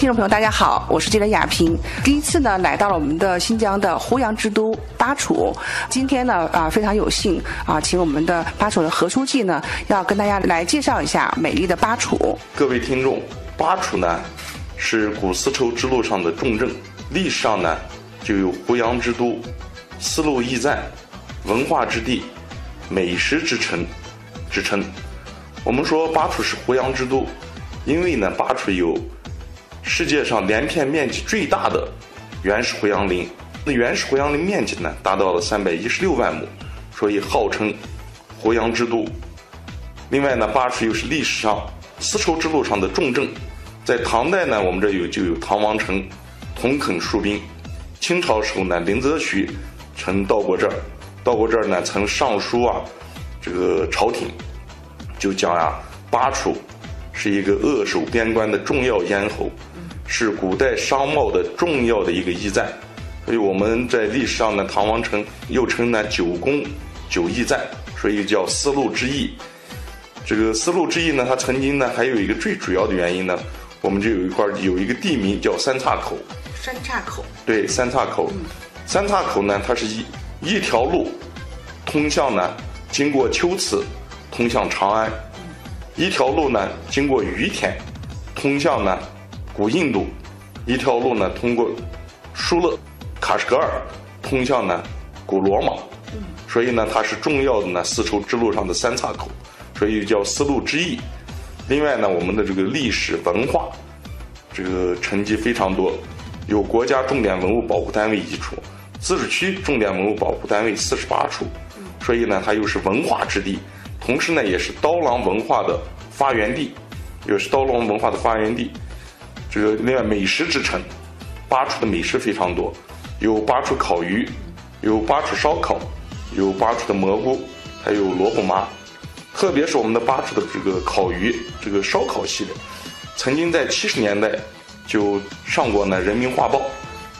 听众朋友，大家好，我是记者亚平。第一次呢，来到了我们的新疆的胡杨之都巴楚。今天呢，啊，非常有幸啊，请我们的巴楚的何书记呢，要跟大家来介绍一下美丽的巴楚。各位听众，巴楚呢是古丝绸之路上的重镇，历史上呢就有胡杨之都、丝路驿站、文化之地、美食之城之称。我们说巴楚是胡杨之都，因为呢，巴楚有。世界上连片面积最大的原始胡杨林，那原始胡杨林面积呢，达到了三百一十六万亩，所以号称胡杨之都。另外呢，巴楚又是历史上丝绸之路上的重镇，在唐代呢，我们这有就有唐王城，铜垦戍兵。清朝时候呢，林则徐曾到过这儿，到过这儿呢，曾上书啊，这个朝廷就讲啊，巴楚是一个扼守边关的重要咽喉。是古代商贸的重要的一个驿站，所以我们在历史上呢，唐王城又称呢九宫九驿站，所以叫丝路之驿。这个丝路之驿呢，它曾经呢还有一个最主要的原因呢，我们就有一块有一个地名叫三岔口。三岔口。对，三岔口。三岔口呢，它是一一条路通向呢，经过龟兹，通向长安；一条路呢，经过于田，通向呢。古印度一条路呢，通过疏勒、喀什噶尔，通向呢古罗马，所以呢，它是重要的呢丝绸之路上的三岔口，所以叫丝路之翼。另外呢，我们的这个历史文化这个成绩非常多，有国家重点文物保护单位一处，自治区重点文物保护单位四十八处，所以呢，它又是文化之地，同时呢，也是刀郎文化的发源地，又是刀郎文化的发源地。这个另外美食之城，巴楚的美食非常多，有巴楚烤鱼，有巴楚烧烤，有巴楚的蘑菇，还有萝卜麻。特别是我们的巴楚的这个烤鱼，这个烧烤系列，曾经在七十年代就上过呢《人民画报》，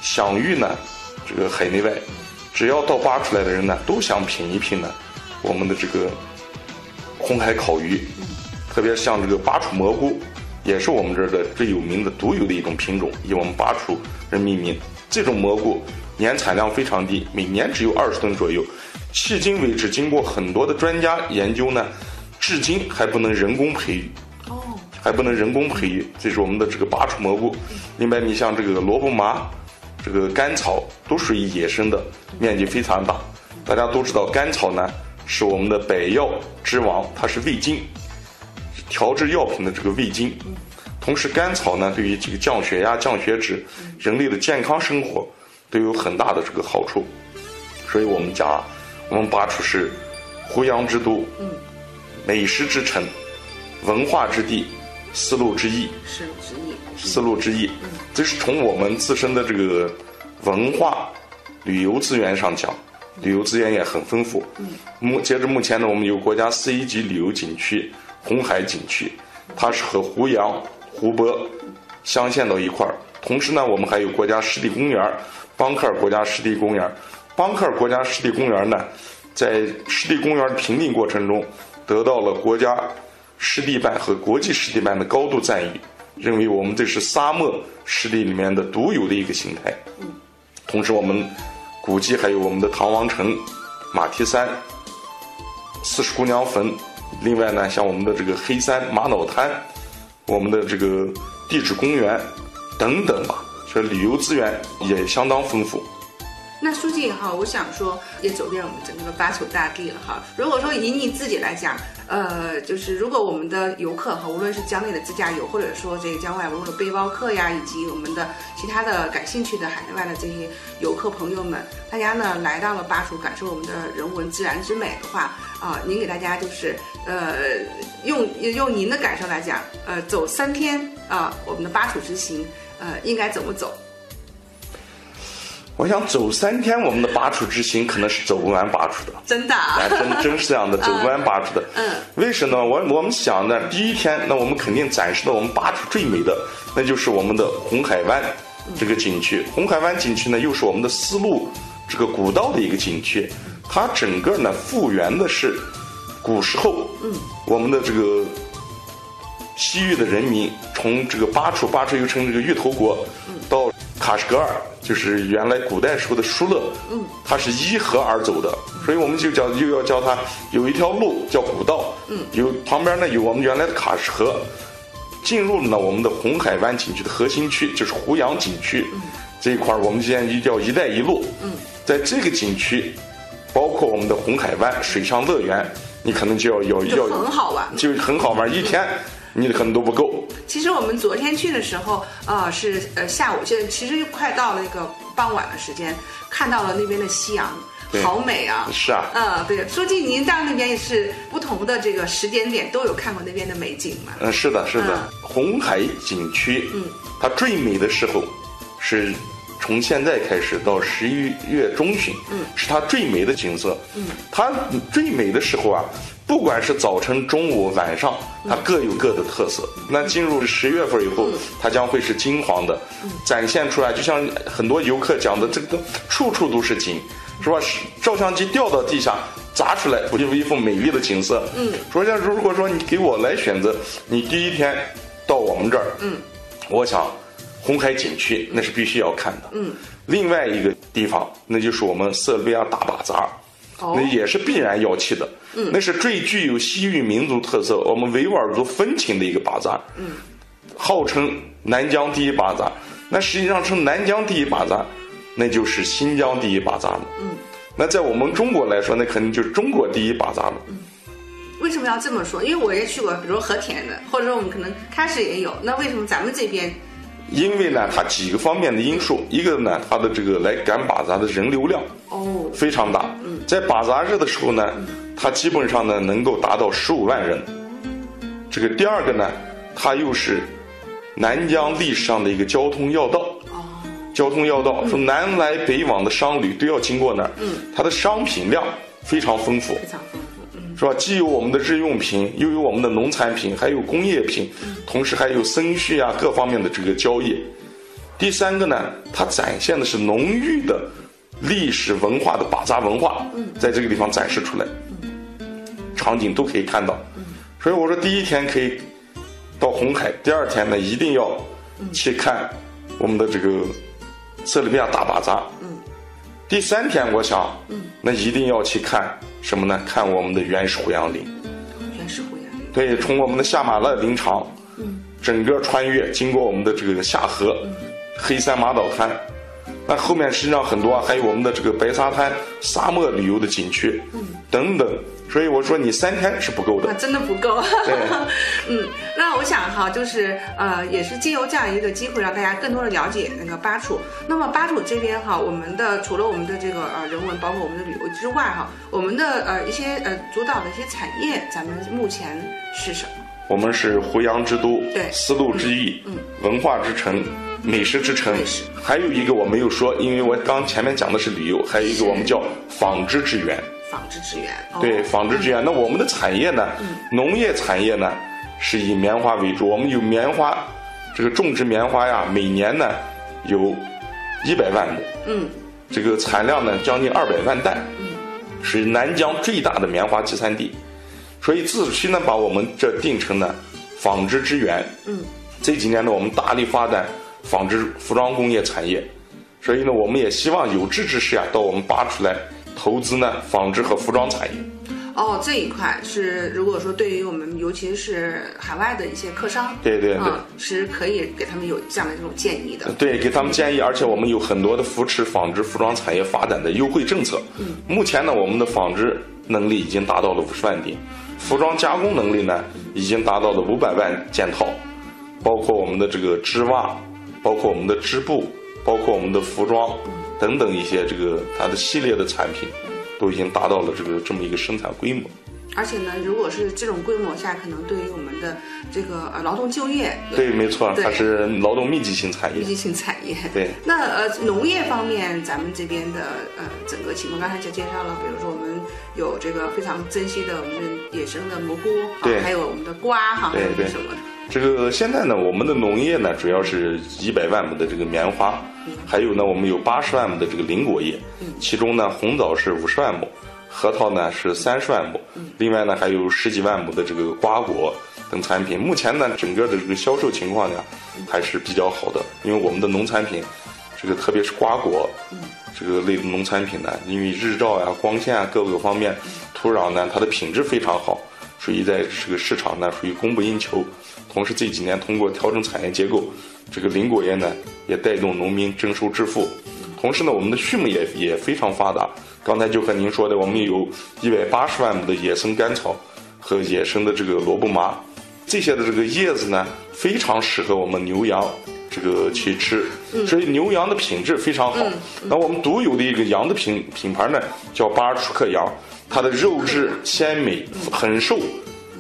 享誉呢这个海内外。只要到巴楚来的人呢，都想品一品呢我们的这个红海烤鱼，特别像这个巴楚蘑菇。也是我们这儿的最有名的、独有的一种品种，以我们巴楚人命名。这种蘑菇年产量非常低，每年只有二十吨左右。迄今为止，经过很多的专家研究呢，至今还不能人工培育。哦，还不能人工培育，这是我们的这个巴楚蘑菇。另外，你像这个萝卜麻、这个甘草，都属于野生的，面积非常大。大家都知道，甘草呢是我们的百药之王，它是味精。调制药品的这个味精，同时甘草呢，对于这个降血压、降血脂，人类的健康生活都有很大的这个好处。所以我们讲，我们巴楚是胡杨之都，美食之城，文化之地，丝路之驿，丝路之驿，丝路之驿。这是从我们自身的这个文化旅游资源上讲，旅游资源也很丰富。目截至目前呢，我们有国家四 A 级旅游景区。红海景区，它是和胡杨、湖泊镶嵌到一块儿。同时呢，我们还有国家湿地公园邦克尔国家湿地公园邦克尔国家湿地公园呢，在湿地公园评定过程中，得到了国家湿地办和国际湿地办的高度赞誉，认为我们这是沙漠湿地里面的独有的一个形态。同时，我们古迹还有我们的唐王城、马蹄山、四十姑娘坟。另外呢，像我们的这个黑山玛瑙滩，我们的这个地质公园等等吧，这旅游资源也相当丰富。那书记哈，我想说也走遍我们整个的巴蜀大地了哈。如果说以你自己来讲，呃，就是如果我们的游客哈，无论是江内的自驾游，或者说这个江外文物的背包客呀，以及我们的其他的感兴趣的海内外的这些游客朋友们，大家呢来到了巴蜀，感受我们的人文自然之美的话，啊，您给大家就是呃，用用您的感受来讲，呃，走三天啊，我们的巴蜀之行，呃，应该怎么走？我想走三天，我们的巴楚之行可能是走不完巴楚的。真的啊，真真是这样的，走不完巴楚的。嗯，为什么？我我们想呢，第一天，那我们肯定展示的我们巴楚最美的，那就是我们的红海湾这个景区。红海湾景区呢，又是我们的丝路这个古道的一个景区，它整个呢复原的是古时候，嗯，我们的这个西域的人民从这个巴楚，巴楚又称这个芋头国，到喀什格尔，就是原来古代时候的疏勒，嗯，它是依河而走的，所以我们就叫又要叫它有一条路叫古道，嗯，有旁边呢有我们原来的喀什河，进入了呢我们的红海湾景区的核心区，就是胡杨景区，这一块儿我们现在就叫“一带一路”，嗯，在这个景区，包括我们的红海湾水上乐园，你可能就要要要很好玩，就很好玩，一天。你的可能都不够。其实我们昨天去的时候，呃，是呃下午，现在其实快到了那个傍晚的时间，看到了那边的夕阳，好美啊！是啊。嗯，对，书记，您到那边也是不同的这个时间点都有看过那边的美景嘛？嗯，是的，是的。红海景区，嗯，它最美的时候是从现在开始到十一月中旬，嗯，是它最美的景色。嗯，它最美的时候啊。不管是早晨、中午、晚上，它各有各的特色。那进入十月份以后，它将会是金黄的，展现出来。就像很多游客讲的，这个处处都是金，是吧？照相机掉到地下砸出来，不就是一幅美丽的景色。嗯，说像如果说你给我来选择，你第一天到我们这儿，嗯，我想红海景区那是必须要看的。嗯，另外一个地方那就是我们塞尔维亚大巴扎。那也是必然要去的，嗯那是最具有西域民族特色，我们维吾尔族风情的一个巴扎，嗯号称南疆第一巴扎。那实际上称南疆第一巴扎，那就是新疆第一巴扎了。嗯那在我们中国来说，那肯定就是中国第一巴扎了。嗯为什么要这么说？因为我也去过，比如和田的，或者说我们可能喀什也有。那为什么咱们这边？因为呢，它几个方面的因素，一个呢，它的这个来赶巴扎的人流量哦非常大，在把杂日的时候呢，它基本上呢能够达到十五万人。这个第二个呢，它又是南疆历史上的一个交通要道哦，交通要道，说南来北往的商旅都要经过那儿，嗯，它的商品量非常丰富。是吧？既有我们的日用品，又有我们的农产品，还有工业品，同时还有生畜啊各方面的这个交易。第三个呢，它展现的是浓郁的历史文化的巴扎文化，在这个地方展示出来，场景都可以看到。所以我说，第一天可以到红海，第二天呢一定要去看我们的这个塞尔维亚大巴扎。第三天，我想，那一定要去看。什么呢？看我们的原始胡杨林，原始胡杨林。对，从我们的下马勒林场，嗯，整个穿越，经过我们的这个下河，黑山马岛滩，那后面实际上很多啊，还有我们的这个白沙滩沙漠旅游的景区，嗯，等等。所以我说你三天是不够的，真的不够。嗯，那我想哈，就是呃，也是借由这样一个机会，让大家更多的了解那个巴楚。那么巴楚这边哈，我们的除了我们的这个呃人文，包括我们的旅游之外哈，我们的呃一些呃主导的一些产业，咱们目前是什么？我们是胡杨之都，对，丝路之翼，嗯，文化之城，美食之城。还有一个我没有说，因为我刚前面讲的是旅游，还有一个我们叫纺织之源。纺织资源，对纺织资源。那我们的产业呢？农业产业呢，是以棉花为主。我们有棉花，这个种植棉花呀，每年呢有一百万亩。嗯，这个产量呢将近二百万担。嗯，是南疆最大的棉花集散地。所以自治区呢把我们这定成呢纺织之源。嗯，这几年呢我们大力发展纺织服装工业产业。所以呢我们也希望有志之士啊到我们拔出来。投资呢，纺织和服装产业。哦，这一块是如果说对于我们，尤其是海外的一些客商，对对对，是可以给他们有这样的这种建议的。对，给他们建议，而且我们有很多的扶持纺织服装产业发展的优惠政策。嗯，目前呢，我们的纺织能力已经达到了五十万顶，服装加工能力呢已经达到了五百万件套，包括我们的这个织袜，包括我们的织布，包括我们的服装。等等一些这个它的系列的产品，都已经达到了这个这么一个生产规模。而且呢，如果是这种规模下，可能对于我们的这个呃劳动就业，对，没错，它是劳动密集型产业。密集型产业。对。那呃，农业方面，咱们这边的呃整个情况，刚才就介绍了，比如说我们有这个非常珍惜的我们的野生的蘑菇，对，还有我们的瓜哈，对对什么的。这个现在呢，我们的农业呢，主要是一百万亩的这个棉花。还有呢，我们有八十万亩的这个林果业，其中呢，红枣是五十万亩，核桃呢是三十万亩，另外呢还有十几万亩的这个瓜果，等产品。目前呢，整个的这个销售情况呢还是比较好的，因为我们的农产品，这个特别是瓜果，这个类的农产品呢，因为日照呀、光线啊各个方面，土壤呢它的品质非常好，属于在这个市场呢属于供不应求。同时这几年通过调整产业结构，这个林果业呢也带动农民增收致富。同时呢，我们的畜牧业也非常发达。刚才就和您说的，我们有一百八十万亩的野生甘草和野生的这个萝卜麻，这些的这个叶子呢，非常适合我们牛羊这个去吃，所以牛羊的品质非常好。那我们独有的一个羊的品品牌呢，叫巴尔楚克羊，它的肉质鲜美，很受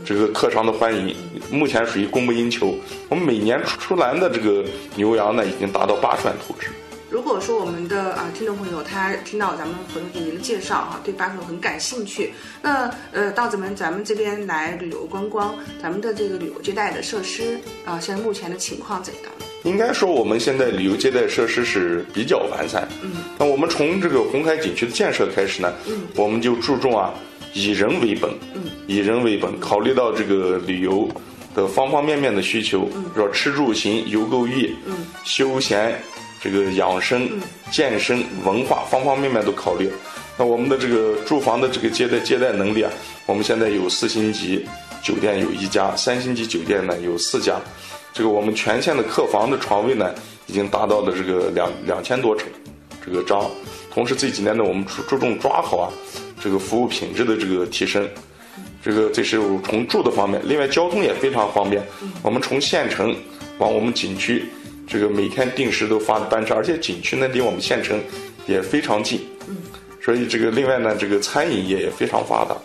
这个客商的欢迎。目前属于供不应求，我们每年出出栏的这个牛羊呢，已经达到八十万头只。如果说我们的啊听众朋友他听到咱们何总您的介绍哈，对巴蜀很感兴趣，那呃到咱们咱们这边来旅游观光，咱们的这个旅游接待的设施啊，现在目前的情况怎样？应该说我们现在旅游接待设施是比较完善。嗯，那我们从这个红海景区的建设开始呢，嗯，我们就注重啊以人为本，嗯，以人为本，考虑到这个旅游的方方面面的需求，嗯，说吃住行游购娱，嗯，休闲。这个养生、健身、文化方方面面都考虑。那我们的这个住房的这个接待接待能力啊，我们现在有四星级酒店有一家，三星级酒店呢有四家。这个我们全县的客房的床位呢，已经达到了这个两两千多尺这个张。同时这几年呢，我们注注重抓好啊，这个服务品质的这个提升。这个这是从住的方面，另外交通也非常方便。我们从县城往我们景区。这个每天定时都发的班车，而且景区呢离我们县城也非常近，嗯，所以这个另外呢，这个餐饮业也非常发达。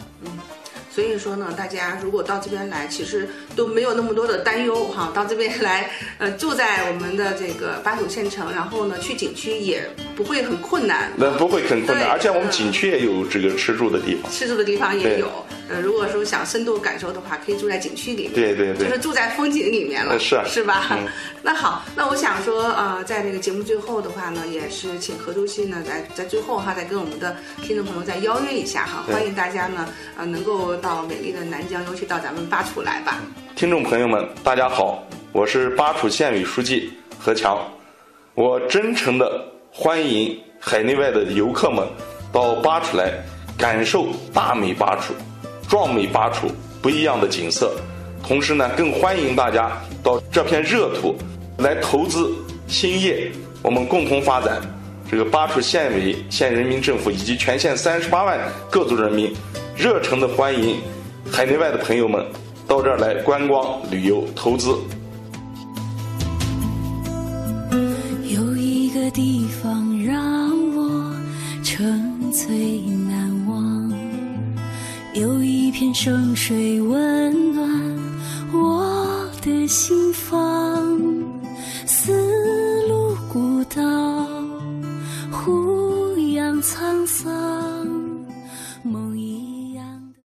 所以说呢，大家如果到这边来，其实都没有那么多的担忧哈。到这边来，呃，住在我们的这个巴蜀县城，然后呢，去景区也不会很困难。那不会很困难，而且我们景区也有这个吃住的地方。吃住的地方也有。呃，如果说想深度感受的话，可以住在景区里面。对对对。就是住在风景里面了。是是吧？那好，那我想说，呃，在这个节目最后的话呢，也是请何主席呢，在在最后哈，再跟我们的听众朋友再邀约一下哈，欢迎大家呢，呃，能够。到美丽的南疆，尤其到咱们巴楚来吧。听众朋友们，大家好，我是巴楚县委书记何强，我真诚的欢迎海内外的游客们到巴楚来感受大美巴楚、壮美巴楚不一样的景色。同时呢，更欢迎大家到这片热土来投资兴业，我们共同发展。这个巴楚县委、县人民政府以及全县三十八万各族人民。热诚的欢迎海内外的朋友们到这儿来观光、旅游、投资。有一个地方让我沉醉难忘，有一片圣水温暖我的心房。